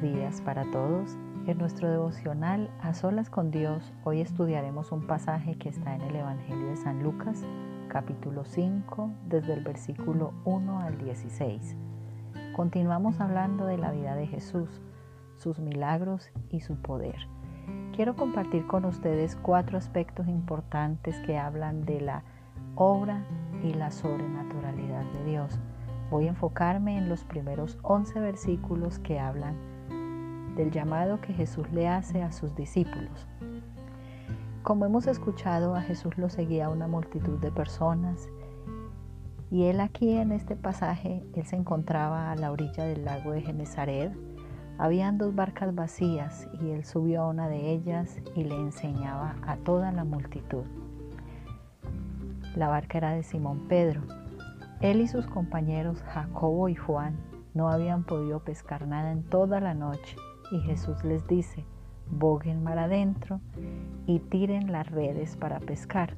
buenos días para todos. En nuestro devocional A Solas con Dios, hoy estudiaremos un pasaje que está en el Evangelio de San Lucas, capítulo 5, desde el versículo 1 al 16. Continuamos hablando de la vida de Jesús, sus milagros y su poder. Quiero compartir con ustedes cuatro aspectos importantes que hablan de la obra y la sobrenaturalidad de Dios Voy a enfocarme en los primeros 11 versículos que hablan del llamado que Jesús le hace a sus discípulos. Como hemos escuchado, a Jesús lo seguía una multitud de personas y él aquí en este pasaje, él se encontraba a la orilla del lago de Genezaret. Habían dos barcas vacías y él subió a una de ellas y le enseñaba a toda la multitud. La barca era de Simón Pedro él y sus compañeros Jacobo y Juan no habían podido pescar nada en toda la noche y Jesús les dice, boguen mar adentro y tiren las redes para pescar.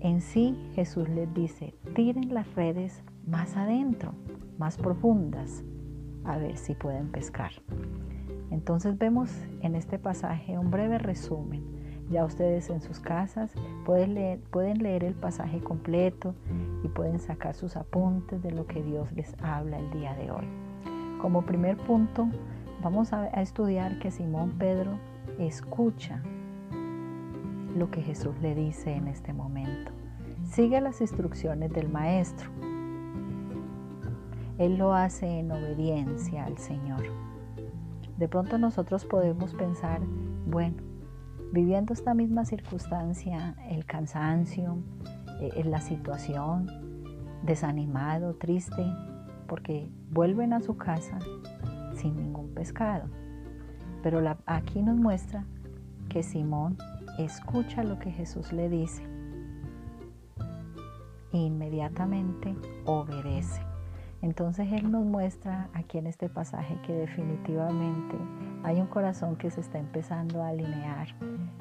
En sí Jesús les dice, tiren las redes más adentro, más profundas, a ver si pueden pescar. Entonces vemos en este pasaje un breve resumen ya ustedes en sus casas pueden pueden leer el pasaje completo y pueden sacar sus apuntes de lo que Dios les habla el día de hoy. Como primer punto, vamos a, estudiar que Simón Pedro escucha lo que Jesús le dice en este momento. Sigue las instrucciones del Maestro. Él lo hace en obediencia al Señor. De pronto nosotros podemos pensar, bueno, viviendo esta misma circunstancia, el cansancio, eh, la situación, desanimado, triste, porque vuelven a su casa sin ningún pescado. Pero aquí nos muestra que Simón escucha lo que Jesús le dice e inmediatamente obedece. Entonces Él nos muestra aquí en este pasaje que definitivamente hay un corazón que se está empezando a alinear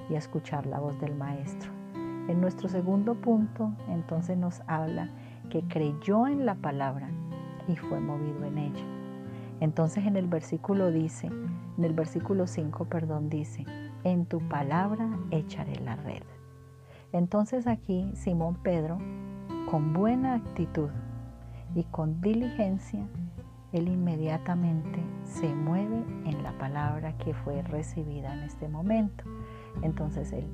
y a escuchar la voz del Maestro. En nuestro segundo punto, entonces nos habla que creyó en la palabra y fue movido en ella. Entonces en el versículo dice, en el versículo 5, perdón, dice, en tu palabra echaré la red. Entonces aquí Simón Pedro, con buena actitud y con diligencia, él inmediatamente se mueve en la palabra que fue recibida en este momento. Entonces él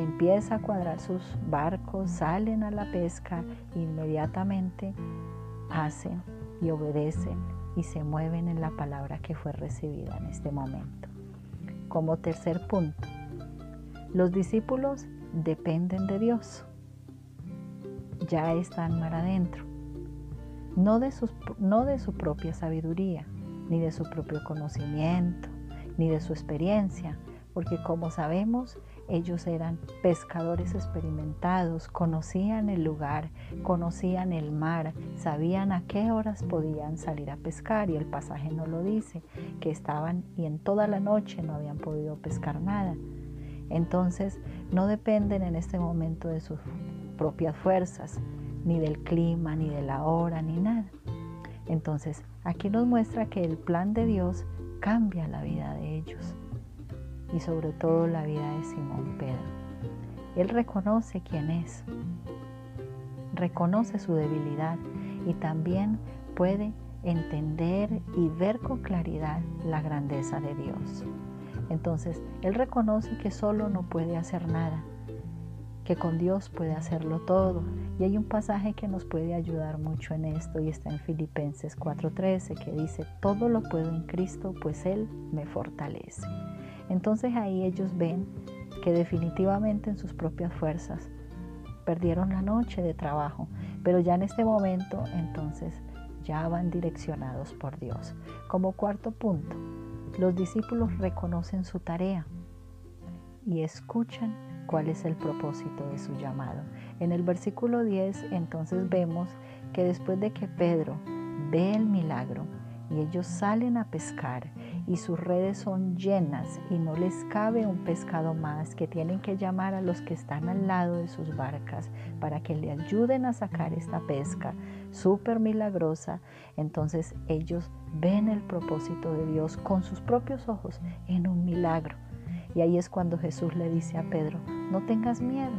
empieza a cuadrar sus barcos, salen a la pesca, inmediatamente hacen y obedecen y se mueven en la palabra que fue recibida en este momento. Como tercer punto, los discípulos dependen de Dios. Ya están mar adentro no de, no de su propia sabiduría, ni de su propio conocimiento, ni de su experiencia, porque como sabemos, ellos eran pescadores experimentados, conocían el lugar, conocían el mar, sabían a qué horas podían salir a pescar y el pasaje no lo dice, que estaban y en toda la noche no habían podido pescar nada. Entonces no dependen en este momento de sus propias fuerzas, ni del clima, ni de la hora, ni nada. Entonces, aquí nos muestra que el plan de Dios cambia la vida de ellos y sobre todo la vida de Simón Pedro. Él reconoce quién es, reconoce su debilidad y también puede entender y ver con claridad la grandeza de Dios. Entonces, Él reconoce que solo no puede hacer nada, que con Dios puede hacerlo todo. Y hay un pasaje que nos puede ayudar mucho en esto y está en Filipenses 4:13 que dice, todo lo puedo en Cristo, pues Él me fortalece. Entonces ahí ellos ven que definitivamente en sus propias fuerzas perdieron la noche de trabajo, pero ya en este momento entonces ya van direccionados por Dios. Como cuarto punto, los discípulos reconocen su tarea y escuchan cuál es el propósito de su llamado. En el versículo 10 entonces vemos que después de que Pedro ve el milagro y ellos salen a pescar y sus redes son llenas y no les cabe un pescado más, que tienen que llamar a los que están al lado de sus barcas para que le ayuden a sacar esta pesca súper milagrosa, entonces ellos ven el propósito de Dios con sus propios ojos en un milagro. Y ahí es cuando Jesús le dice a Pedro, no tengas miedo,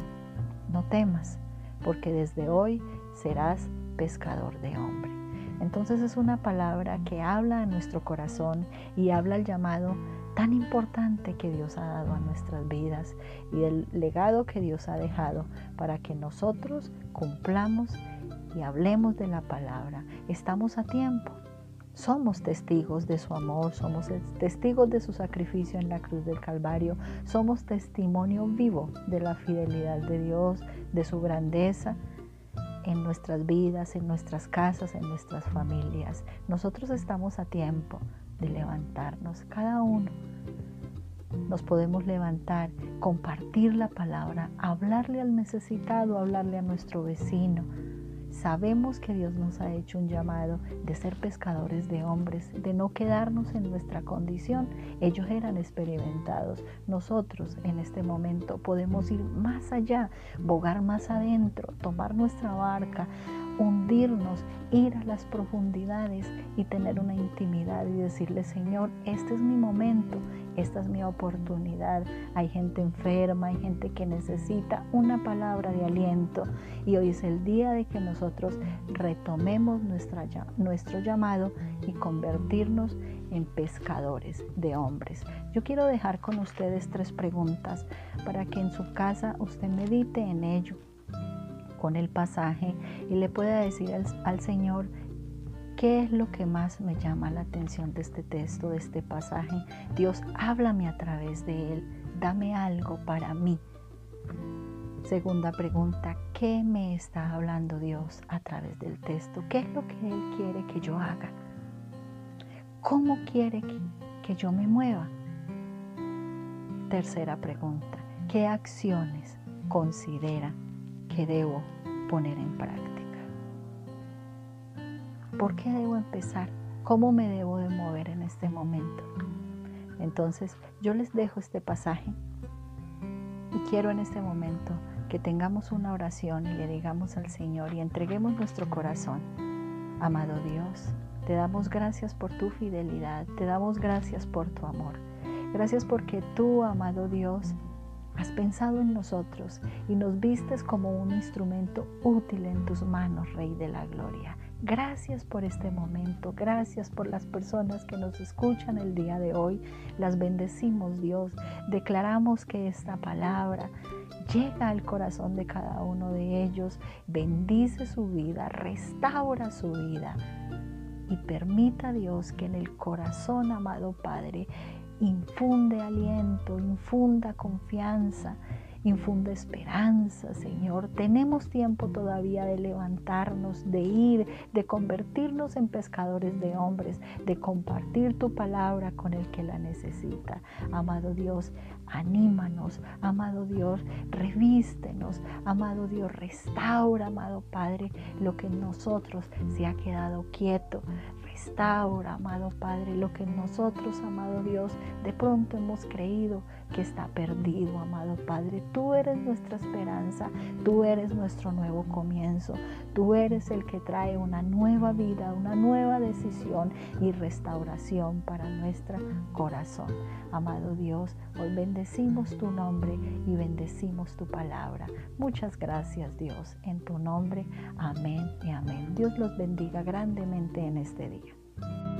no temas, porque desde hoy serás pescador de hombre. Entonces es una palabra que habla a nuestro corazón y habla el llamado tan importante que Dios ha dado a nuestras vidas y el legado que Dios ha dejado para que nosotros cumplamos y hablemos de la palabra. Estamos a tiempo. Somos testigos de su amor, somos testigos de su sacrificio en la cruz del Calvario, somos testimonio vivo de la fidelidad de Dios, de su grandeza, en nuestras vidas, en nuestras casas, en nuestras familias. Nosotros estamos a tiempo de levantarnos, cada uno. Nos podemos levantar, compartir la palabra, hablarle al necesitado, hablarle a nuestro vecino, Sabemos que Dios nos ha hecho un llamado de ser pescadores de hombres, de no quedarnos en nuestra condición. Ellos eran experimentados. Nosotros en este momento podemos ir más allá, bogar más adentro, tomar nuestra barca, hundirnos, ir a las profundidades y tener una intimidad y decirle, Señor, este es mi momento, esta es mi oportunidad. Hay gente enferma, hay gente que necesita una palabra de aliento y hoy es el día de que nosotros retomemos nuestro llamado y convertirnos en pescadores de hombres. Yo quiero dejar con ustedes tres preguntas para que en su casa usted medite en ello con el pasaje y le pueda decir al, Señor, ¿Qué es lo que más me llama la atención de este texto, de este pasaje? Dios, háblame a través de él, dame algo para mí. Segunda pregunta, ¿qué me está hablando Dios a través del texto? ¿Qué es lo que Él quiere que yo haga? ¿Cómo quiere que, que yo me mueva? Tercera pregunta, ¿qué acciones considera debo poner en práctica. ¿Por qué debo empezar? ¿Cómo me debo de mover en este momento? Entonces yo les dejo este pasaje y quiero en este momento que tengamos una oración y le digamos al Señor y entreguemos nuestro corazón. Amado Dios, te damos gracias por tu fidelidad, te damos gracias por tu amor. Gracias porque tú, amado Dios, Has pensado en nosotros y nos vistes como un instrumento útil en tus manos, Rey de la Gloria. Gracias por este momento, gracias por las personas que nos escuchan el día de hoy. Las bendecimos, Dios. Declaramos que esta palabra llega al corazón de cada uno de ellos, bendice su vida, restaura su vida y permita Dios que en el corazón, amado Padre, infunde aliento, infunda confianza, infunde esperanza, Señor. Tenemos tiempo todavía de levantarnos, de ir, de convertirnos en pescadores de hombres, de compartir tu palabra con el que la necesita. Amado Dios, anímanos, amado Dios, revístenos, amado Dios, restaura, amado Padre, lo que en nosotros se ha quedado quieto. Restaura, amado Padre, lo que nosotros, amado Dios, de pronto hemos creído que está perdido, amado Padre. Tú eres nuestra esperanza, tú eres nuestro nuevo comienzo, tú eres el que trae una nueva vida, una nueva decisión y restauración para nuestro corazón. Amado Dios, hoy bendecimos tu nombre y bendecimos tu palabra. Muchas gracias Dios, en tu nombre. Amén y amén. Dios los bendiga grandemente en este día.